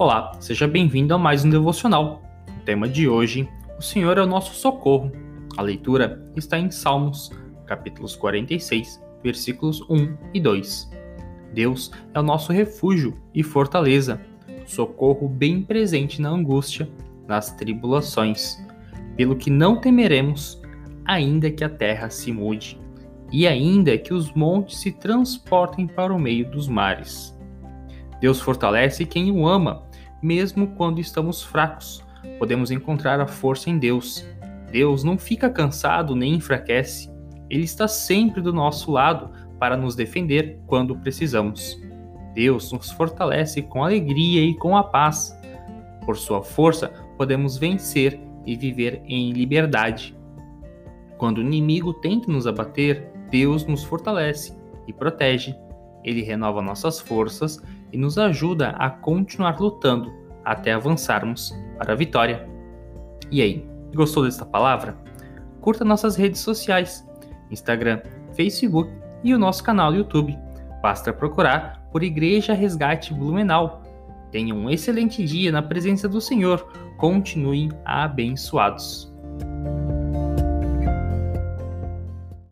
Olá, seja bem-vindo a mais um devocional. O tema de hoje: O Senhor é o nosso socorro. A leitura está em Salmos, capítulos 46, versículos 1 e 2. Deus é o nosso refúgio e fortaleza, socorro bem presente na angústia, nas tribulações, pelo que não temeremos, ainda que a terra se mude, e ainda que os montes se transportem para o meio dos mares. Deus fortalece quem o ama mesmo quando estamos fracos. Podemos encontrar a força em Deus. Deus não fica cansado nem enfraquece. Ele está sempre do nosso lado para nos defender quando precisamos. Deus nos fortalece com alegria e com a paz. Por sua força, podemos vencer e viver em liberdade. Quando o inimigo tenta nos abater, Deus nos fortalece e protege. Ele renova nossas forças e nos ajuda a continuar lutando até avançarmos para a vitória. E aí, gostou desta palavra? Curta nossas redes sociais: Instagram, Facebook e o nosso canal do YouTube. Basta procurar por Igreja Resgate Blumenau. Tenham um excelente dia na presença do Senhor. Continuem abençoados.